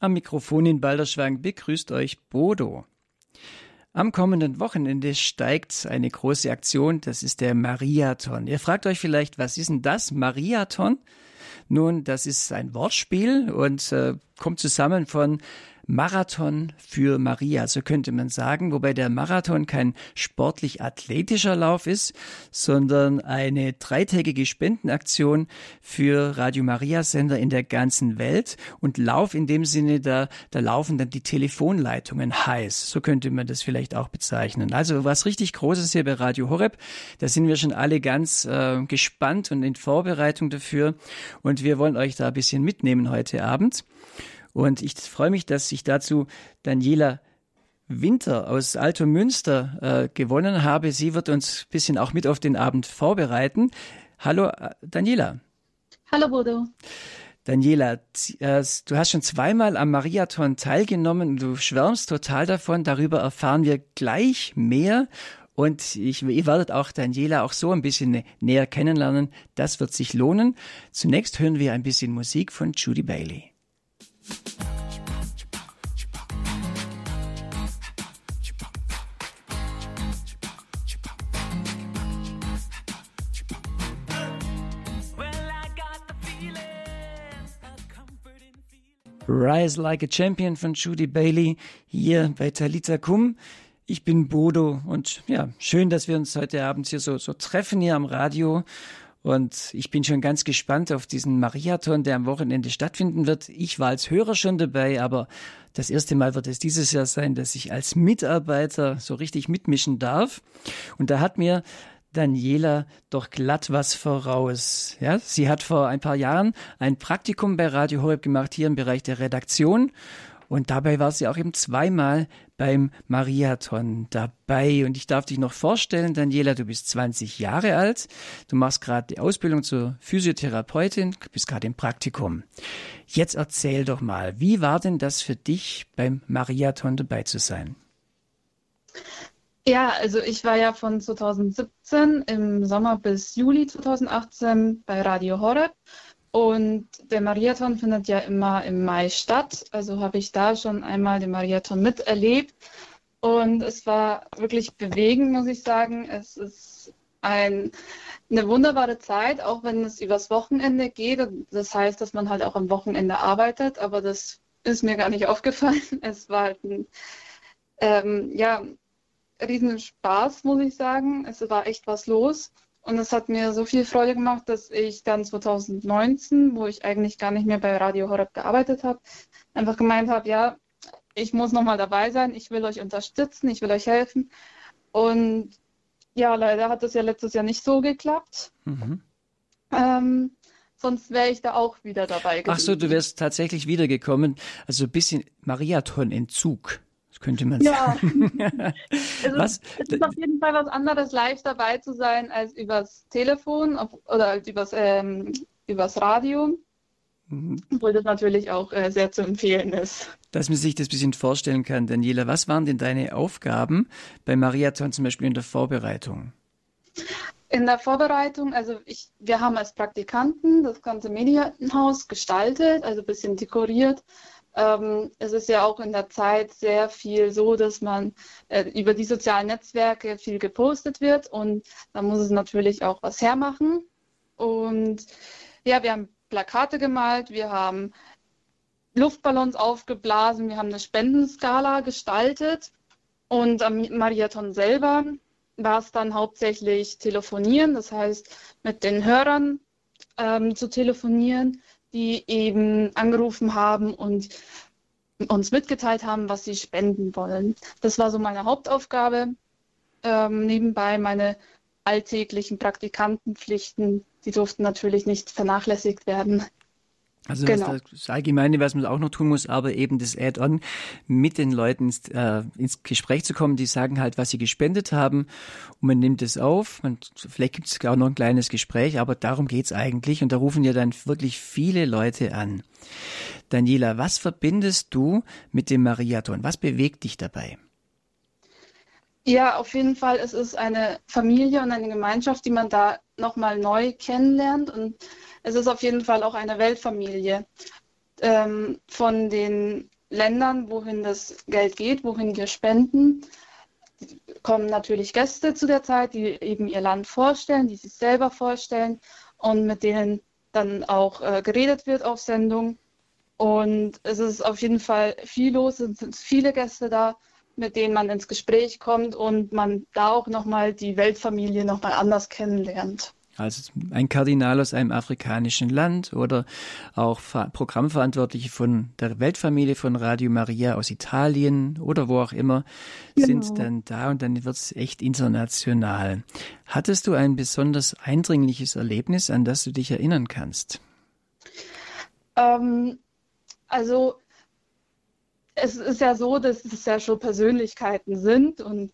Am Mikrofon in Balderschwang begrüßt euch Bodo. Am kommenden Wochenende steigt eine große Aktion, das ist der Mariathon. Ihr fragt euch vielleicht, was ist denn das Mariathon? Nun, das ist ein Wortspiel und äh, kommt zusammen von Marathon für Maria, so könnte man sagen, wobei der Marathon kein sportlich athletischer Lauf ist, sondern eine dreitägige Spendenaktion für Radio Maria Sender in der ganzen Welt. Und Lauf in dem Sinne, da, da laufen dann die Telefonleitungen heiß, so könnte man das vielleicht auch bezeichnen. Also was richtig Großes hier bei Radio Horeb, da sind wir schon alle ganz äh, gespannt und in Vorbereitung dafür. Und wir wollen euch da ein bisschen mitnehmen heute Abend. Und ich freue mich, dass ich dazu Daniela Winter aus Alto Münster äh, gewonnen habe. Sie wird uns ein bisschen auch mit auf den Abend vorbereiten. Hallo, äh, Daniela. Hallo, Bodo. Daniela, äh, du hast schon zweimal am Mariathon teilgenommen. Du schwärmst total davon. Darüber erfahren wir gleich mehr. Und ich, ihr werdet auch Daniela auch so ein bisschen näher kennenlernen. Das wird sich lohnen. Zunächst hören wir ein bisschen Musik von Judy Bailey. Rise Like a Champion von Judy Bailey hier bei Talita Kum. Ich bin Bodo und ja, schön, dass wir uns heute Abend hier so, so treffen hier am Radio und ich bin schon ganz gespannt auf diesen Mariathon, der am Wochenende stattfinden wird. Ich war als Hörer schon dabei, aber das erste Mal wird es dieses Jahr sein, dass ich als Mitarbeiter so richtig mitmischen darf. Und da hat mir Daniela doch glatt was voraus. Ja, sie hat vor ein paar Jahren ein Praktikum bei Radio Horeb gemacht, hier im Bereich der Redaktion. Und dabei war sie auch eben zweimal beim Mariathon dabei. Und ich darf dich noch vorstellen, Daniela, du bist 20 Jahre alt. Du machst gerade die Ausbildung zur Physiotherapeutin, bist gerade im Praktikum. Jetzt erzähl doch mal, wie war denn das für dich, beim Mariathon dabei zu sein? Ja, also ich war ja von 2017 im Sommer bis Juli 2018 bei Radio Horeb und der Mariathon findet ja immer im Mai statt. Also habe ich da schon einmal den Mariathon miterlebt. Und es war wirklich bewegend, muss ich sagen. Es ist ein, eine wunderbare Zeit, auch wenn es übers Wochenende geht. Das heißt, dass man halt auch am Wochenende arbeitet, aber das ist mir gar nicht aufgefallen. Es war halt ein ähm, ja, riesen Spaß, muss ich sagen. Es war echt was los. Und es hat mir so viel Freude gemacht, dass ich dann 2019, wo ich eigentlich gar nicht mehr bei Radio Horeb gearbeitet habe, einfach gemeint habe, ja, ich muss nochmal dabei sein, ich will euch unterstützen, ich will euch helfen. Und ja, leider hat das ja letztes Jahr nicht so geklappt. Mhm. Ähm, sonst wäre ich da auch wieder dabei gewesen. Ach so, du wärst tatsächlich wiedergekommen. Also ein bisschen Mariathon-Entzug könnte man ja. sagen. also was? Es ist auf jeden Fall was anderes, live dabei zu sein, als übers Telefon oder als übers, ähm, übers Radio. Mhm. Obwohl das natürlich auch äh, sehr zu empfehlen ist. Dass man sich das ein bisschen vorstellen kann, Daniela, was waren denn deine Aufgaben bei Mariathon zum Beispiel in der Vorbereitung? In der Vorbereitung, also ich, wir haben als Praktikanten das ganze Medienhaus gestaltet, also ein bisschen dekoriert. Ähm, es ist ja auch in der Zeit sehr viel so, dass man äh, über die sozialen Netzwerke viel gepostet wird und da muss es natürlich auch was hermachen. Und ja, wir haben Plakate gemalt, wir haben Luftballons aufgeblasen, wir haben eine Spendenskala gestaltet und am Mariathon selber war es dann hauptsächlich telefonieren, das heißt mit den Hörern ähm, zu telefonieren die eben angerufen haben und uns mitgeteilt haben, was sie spenden wollen. Das war so meine Hauptaufgabe. Ähm, nebenbei meine alltäglichen Praktikantenpflichten, die durften natürlich nicht vernachlässigt werden. Also genau. das Allgemeine, was man auch noch tun muss, aber eben das Add-on mit den Leuten ins, äh, ins Gespräch zu kommen, die sagen halt, was sie gespendet haben und man nimmt es auf. Man, vielleicht gibt es auch noch ein kleines Gespräch, aber darum geht's eigentlich und da rufen ja dann wirklich viele Leute an. Daniela, was verbindest du mit dem Mariathon? Was bewegt dich dabei? Ja, auf jeden Fall. Es ist eine Familie und eine Gemeinschaft, die man da nochmal neu kennenlernt und es ist auf jeden Fall auch eine Weltfamilie. ähm, von den Ländern, wohin das Geld geht, wohin wir spenden, kommen natürlich Gäste zu der Zeit, die eben ihr Land vorstellen, die sich selber vorstellen und mit denen dann auch äh, geredet wird auf Sendung. Und es ist auf jeden Fall viel los, es sind viele Gäste da, mit denen man ins Gespräch kommt und man da auch nochmal die Weltfamilie nochmal anders kennenlernt also ein Kardinal aus einem afrikanischen Land oder auch Programmverantwortliche von der Weltfamilie von Radio Maria aus Italien oder wo auch immer genau. sind dann da und dann wird es echt international. Hattest du ein besonders eindringliches Erlebnis, an das du dich erinnern kannst? Ähm, also es ist ja so, dass es ja schon Persönlichkeiten sind und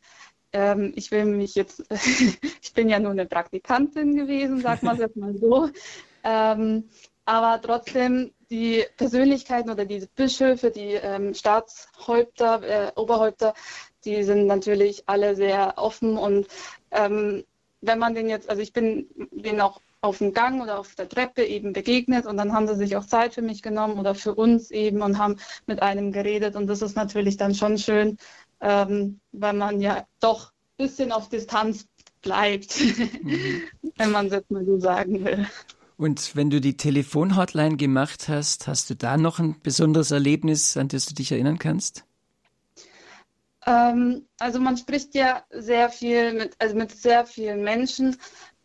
ähm, ich will mich jetzt, ich bin ja nur eine Praktikantin gewesen, sag mal jetzt mal so. Ähm, aber trotzdem die Persönlichkeiten oder die Bischöfe, die ähm, Staatshäupter, äh, Oberhäupter, die sind natürlich alle sehr offen und ähm, wenn man den jetzt, also ich bin denen auch auf dem Gang oder auf der Treppe eben begegnet und dann haben sie sich auch Zeit für mich genommen oder für uns eben und haben mit einem geredet und das ist natürlich dann schon schön, ähm, weil man ja doch ein bisschen auf Distanz bleibt, mhm. wenn man es jetzt mal so sagen will. Und wenn du die Telefonhotline gemacht hast, hast du da noch ein besonderes Erlebnis, an das du dich erinnern kannst? Ähm, also man spricht ja sehr viel mit, also mit sehr vielen Menschen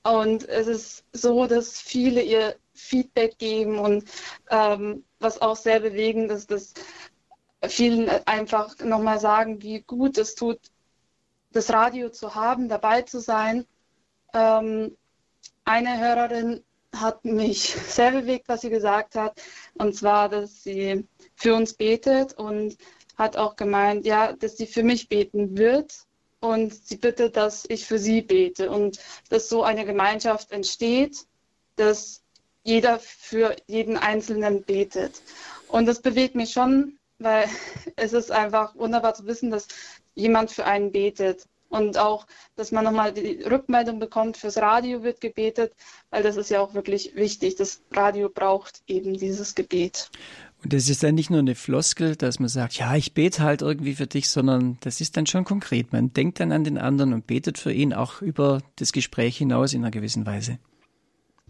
und es ist so, dass viele ihr Feedback geben und ähm, was auch sehr bewegend ist, dass vielen einfach nochmal sagen, wie gut es tut, das Radio zu haben, dabei zu sein. Ähm, eine Hörerin hat mich sehr bewegt, was sie gesagt hat, und zwar, dass sie für uns betet und hat auch gemeint, ja, dass sie für mich beten wird und sie bittet, dass ich für sie bete und dass so eine Gemeinschaft entsteht, dass jeder für jeden Einzelnen betet. Und das bewegt mich schon, weil es ist einfach wunderbar zu wissen, dass jemand für einen betet. Und auch, dass man nochmal die Rückmeldung bekommt, fürs Radio wird gebetet, weil das ist ja auch wirklich wichtig. Das Radio braucht eben dieses Gebet. Und das ist dann nicht nur eine Floskel, dass man sagt, ja, ich bete halt irgendwie für dich, sondern das ist dann schon konkret. Man denkt dann an den anderen und betet für ihn auch über das Gespräch hinaus in einer gewissen Weise.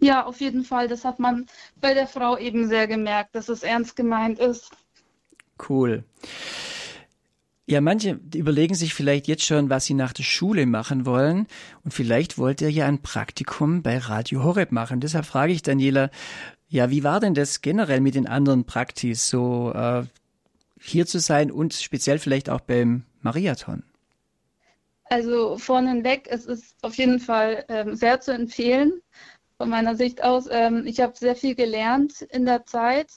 Ja, auf jeden Fall. Das hat man bei der Frau eben sehr gemerkt, dass es ernst gemeint ist. Cool. Ja, manche überlegen sich vielleicht jetzt schon, was sie nach der Schule machen wollen. Und vielleicht wollt ihr ja ein Praktikum bei Radio Horeb machen. Deshalb frage ich Daniela, ja, wie war denn das generell mit den anderen Praktis, so äh, hier zu sein und speziell vielleicht auch beim Mariathon? Also vorneweg, es ist auf jeden Fall ähm, sehr zu empfehlen von meiner Sicht aus. Ähm, ich habe sehr viel gelernt in der Zeit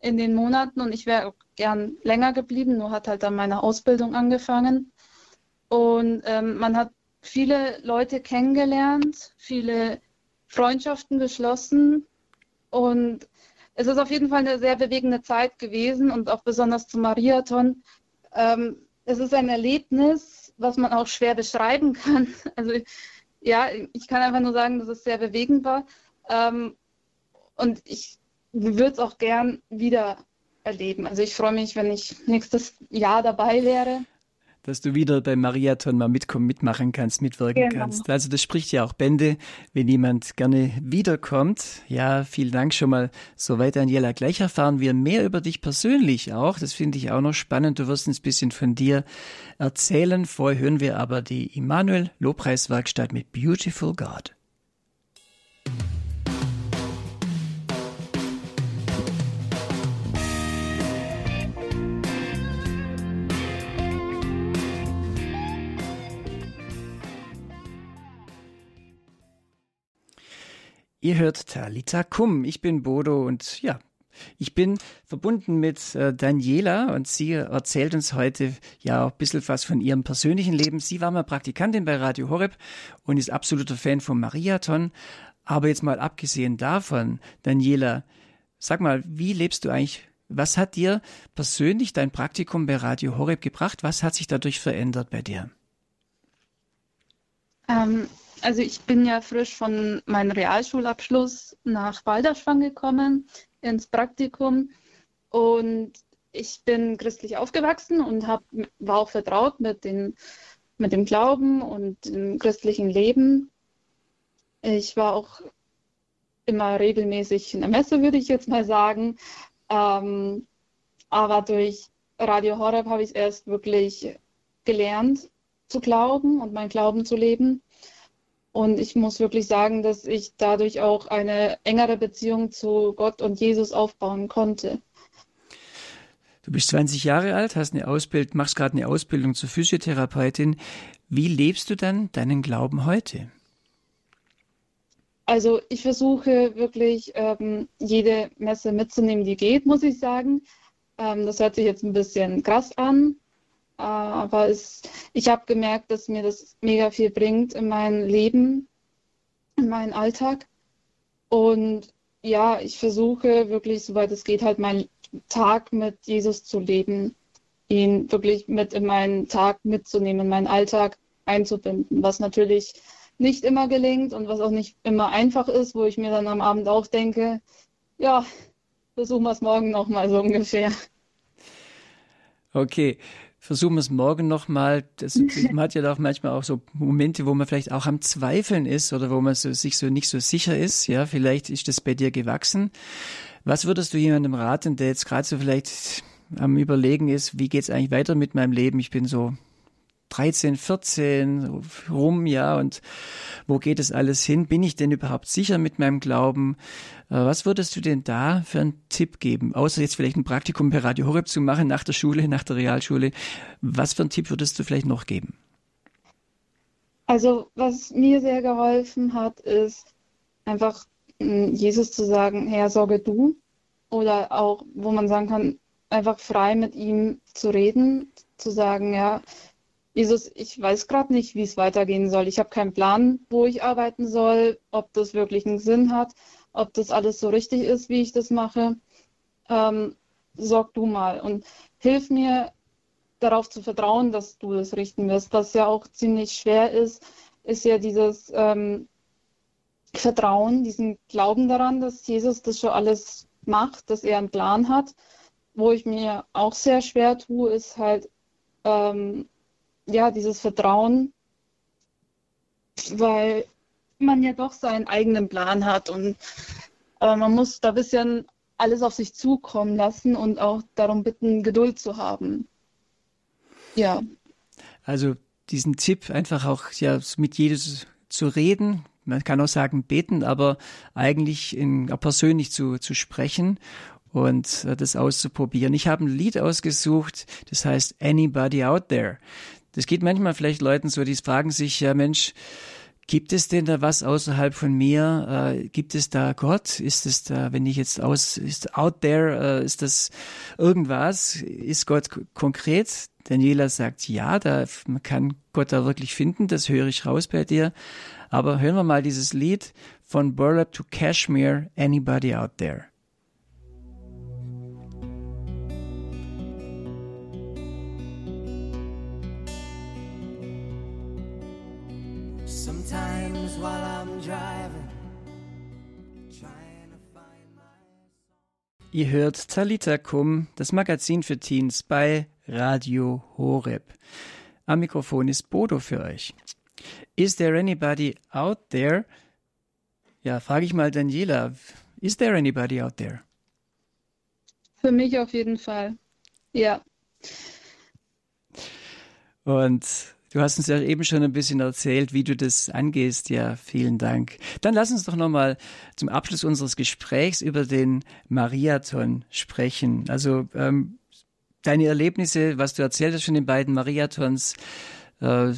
in den Monaten und ich wäre gern länger geblieben, nur hat halt dann meine Ausbildung angefangen. Und ähm, man hat viele Leute kennengelernt, viele Freundschaften geschlossen und es ist auf jeden Fall eine sehr bewegende Zeit gewesen und auch besonders zum Mariathon. Ähm, es ist ein Erlebnis, was man auch schwer beschreiben kann. Also ja, ich kann einfach nur sagen, dass es sehr bewegend war. Ähm, und ich würde es auch gern wieder erleben. Also ich freue mich, wenn ich nächstes Jahr dabei wäre. Dass du wieder beim Mariathon mal mitkommen, mitmachen kannst, mitwirken genau. kannst. Also das spricht ja auch Bände, wenn jemand gerne wiederkommt. Ja, vielen Dank schon mal soweit, Daniela. Gleich erfahren wir mehr über dich persönlich auch. Das finde ich auch noch spannend. Du wirst uns ein bisschen von dir erzählen. Vorher hören wir aber die Immanuel Lobpreiswerkstatt mit Beautiful God. Ihr hört Talita Kum. Ich bin Bodo und ja, ich bin verbunden mit äh, Daniela und sie erzählt uns heute ja auch ein bisschen was von ihrem persönlichen Leben. Sie war mal Praktikantin bei Radio Horeb und ist absoluter Fan vom Mariathon. Aber jetzt mal abgesehen davon, Daniela, sag mal, wie lebst du eigentlich? Was hat dir persönlich dein Praktikum bei Radio Horeb gebracht? Was hat sich dadurch verändert bei dir? Ähm, also ich bin ja frisch von meinem Realschulabschluss nach Balderschwang gekommen ins Praktikum Und ich bin christlich aufgewachsen und hab, war auch vertraut mit, den, mit dem Glauben und dem christlichen Leben. Ich war auch immer regelmäßig in der Messe, würde ich jetzt mal sagen. Ähm, aber durch Radio Horeb habe ich erst wirklich gelernt zu glauben und mein Glauben zu leben. Und ich muss wirklich sagen, dass ich dadurch auch eine engere Beziehung zu Gott und Jesus aufbauen konnte. Du bist 20 Jahre alt, hast eine Ausbildung, machst gerade eine Ausbildung zur Physiotherapeutin. Wie lebst du dann deinen Glauben heute? Also ich versuche wirklich ähm, jede Messe mitzunehmen, die geht, muss ich sagen. Ähm, das hört sich jetzt ein bisschen krass an, aber es, ich habe gemerkt, dass mir das mega viel bringt in mein Leben, in meinen Alltag. Und ja, ich versuche wirklich, soweit es geht, halt meinen Tag mit Jesus zu leben, ihn wirklich mit in meinen Tag mitzunehmen, in meinen Alltag einzubinden, was natürlich nicht immer gelingt und was auch nicht immer einfach ist, wo ich mir dann am Abend auch denke, ja, versuchen wir es morgen nochmal so ungefähr. Okay, versuchen wir es morgen nochmal. Man hat ja auch manchmal auch so Momente, wo man vielleicht auch am Zweifeln ist oder wo man so, sich so nicht so sicher ist. Ja, vielleicht ist das bei dir gewachsen. Was würdest du jemandem raten, der jetzt gerade so vielleicht am Überlegen ist, wie geht es eigentlich weiter mit meinem Leben? Ich bin so 13, 14 rum, ja, und wo geht es alles hin? Bin ich denn überhaupt sicher mit meinem Glauben? Äh, was würdest du denn da für einen Tipp geben? Außer jetzt vielleicht ein Praktikum per Radio Horeb zu machen nach der Schule, nach der Realschule. Was für einen Tipp würdest du vielleicht noch geben? Also, was mir sehr geholfen hat, ist einfach hm, Jesus zu sagen, Herr, sorge du. Oder auch, wo man sagen kann, einfach frei mit ihm zu reden, zu sagen, ja, Jesus, ich weiß gerade nicht, wie es weitergehen soll. Ich habe keinen Plan, wo ich arbeiten soll, ob das wirklich einen Sinn hat, ob das alles so richtig ist, wie ich das mache. Ähm, sorg du mal und hilf mir darauf zu vertrauen, dass du das richten wirst. Was ja auch ziemlich schwer ist, ist ja dieses ähm, Vertrauen, diesen Glauben daran, dass Jesus das schon alles macht, dass er einen Plan hat. Wo ich mir auch sehr schwer tue, ist halt ähm, ja, dieses Vertrauen, weil man ja doch seinen eigenen Plan hat und äh, man muss da ein bisschen alles auf sich zukommen lassen und auch darum bitten, Geduld zu haben. Ja. Also diesen Tipp einfach auch ja mit Jesus zu reden, man kann auch sagen beten, aber eigentlich in, persönlich zu, zu sprechen und äh, das auszuprobieren. Ich habe ein Lied ausgesucht, das heißt Anybody Out There. Das geht manchmal vielleicht Leuten so, die fragen sich, ja Mensch, Gibt es denn da was außerhalb von mir? Äh, gibt es da Gott? Ist es da, wenn ich jetzt aus, ist out there, äh, ist das irgendwas? Ist Gott konkret? Daniela sagt ja, da, man kann Gott da wirklich finden, das höre ich raus bei dir. Aber hören wir mal dieses Lied von Burlap to Kashmir, Anybody Out There. Ihr hört Talita Kum, das Magazin für Teens bei Radio Horeb. Am Mikrofon ist Bodo für euch. Is there anybody out there? Ja, frage ich mal Daniela. Is there anybody out there? Für mich auf jeden Fall. Ja. Und Du hast uns ja eben schon ein bisschen erzählt, wie du das angehst. Ja, vielen Dank. Dann lass uns doch nochmal zum Abschluss unseres Gesprächs über den Mariathon sprechen. Also ähm, deine Erlebnisse, was du erzählt hast von den beiden Mariathons, äh,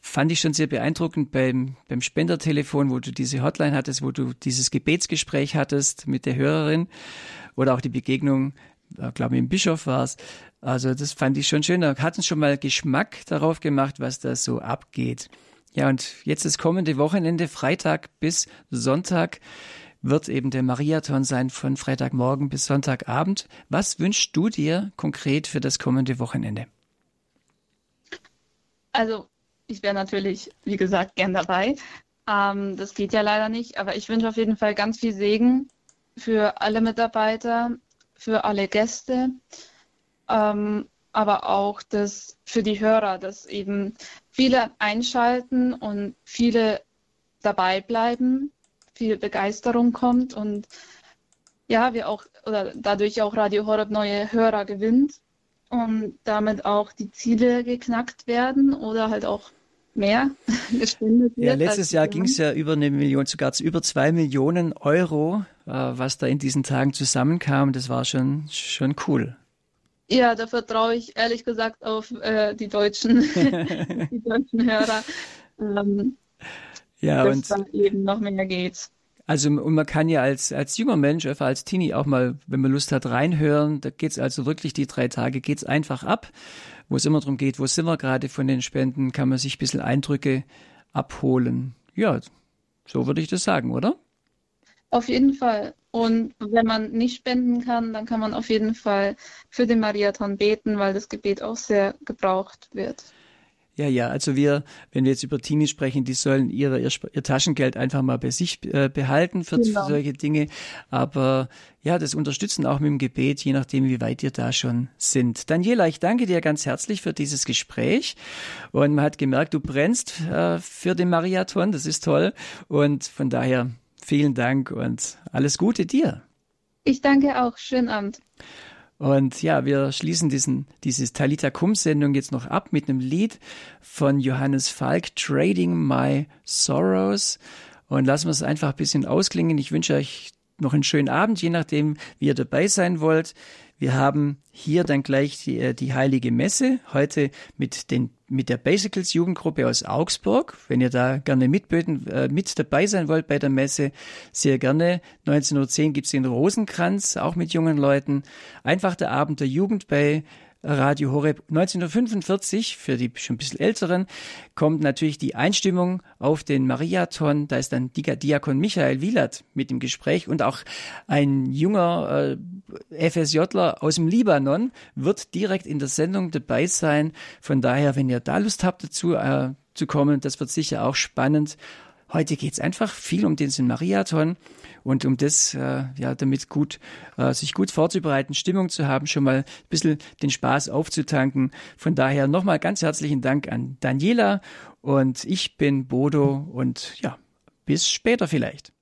fand ich schon sehr beeindruckend beim, beim Spendertelefon, wo du diese Hotline hattest, wo du dieses Gebetsgespräch hattest mit der Hörerin oder auch die Begegnung, äh, glaube ich, im Bischof war es. Also das fand ich schon schön. Da hat uns schon mal Geschmack darauf gemacht, was da so abgeht. Ja, und jetzt das kommende Wochenende, Freitag bis Sonntag, wird eben der Mariathon sein von Freitagmorgen bis Sonntagabend. Was wünschst du dir konkret für das kommende Wochenende? Also, ich wäre natürlich, wie gesagt, gern dabei. Ähm, das geht ja leider nicht, aber ich wünsche auf jeden Fall ganz viel Segen für alle Mitarbeiter, für alle Gäste, ähm, aber auch das für die Hörer, dass eben viele einschalten und viele dabei bleiben, viel Begeisterung kommt und ja, wir auch oder dadurch auch Radio Horeb neue Hörer gewinnt und damit auch die Ziele geknackt werden oder halt auch mehr gespendet wird. Ja, letztes Jahr ging es ja über eine Million, sogar zu über zwei Millionen Euro, äh, was da in diesen Tagen zusammenkam. Das war schon, schon cool. Ja, da vertraue ich ehrlich gesagt auf äh, die deutschen, die deutschen Hörer. Ähm, ja, dass und dann eben noch mehr geht. Also und man kann ja als, als junger Mensch, einfach als Teenie auch mal, wenn man Lust hat, reinhören. Da geht's also wirklich die drei Tage, geht's einfach ab, wo es immer darum geht, wo sind wir gerade von den Spenden, kann man sich ein bisschen Eindrücke abholen. Ja, so würde ich das sagen, oder? Auf jeden Fall. Und wenn man nicht spenden kann, dann kann man auf jeden Fall für den Mariathon beten, weil das Gebet auch sehr gebraucht wird. Ja, ja, also wir, wenn wir jetzt über Teenies sprechen, die sollen ihre, ihr, ihr Taschengeld einfach mal bei sich äh, behalten für, genau. für, solche Dinge. Aber ja, das unterstützen auch mit dem Gebet, je nachdem, wie weit ihr da schon sind. Daniela, ich danke dir ganz herzlich für dieses Gespräch. Und man hat gemerkt, du brennst äh, für den Marathon, das ist toll. Und von daher vielen Dank und alles Gute dir. Ich danke auch. Schönen Abend. Und ja, wir schließen diesen, diese Talita Kum Sendung jetzt noch ab mit einem Lied von Johannes Falk, Trading My Sorrows. Und lassen wir es einfach ein bisschen ausklingen. Ich wünsche euch noch einen schönen Abend, je nachdem, wie ihr dabei sein wollt. Wir haben hier dann gleich die, äh, die Heilige Messe, heute mit, den, mit der Basicals Jugendgruppe aus Augsburg. Wenn ihr da gerne mitböten, äh, mit dabei sein wollt bei der Messe, sehr gerne. 19.10 Uhr gibt's den Rosenkranz, auch mit jungen Leuten. Einfach der Abend der Jugend bei Radio Horeb 1945, für die schon ein bisschen älteren, kommt natürlich die Einstimmung auf den Mariathon. Da ist dann Diakon Michael Wielert mit im Gespräch und auch ein junger äh, FSJler aus dem Libanon wird direkt in der Sendung dabei sein. Von daher, wenn ihr da Lust habt dazu äh, zu kommen, das wird sicher auch spannend. Heute geht's einfach viel um den Mariathon. Und um das, äh, ja, damit gut, äh, sich gut vorzubereiten, Stimmung zu haben, schon mal ein bisschen den Spaß aufzutanken. Von daher nochmal ganz herzlichen Dank an Daniela und ich bin Bodo und ja, bis später vielleicht.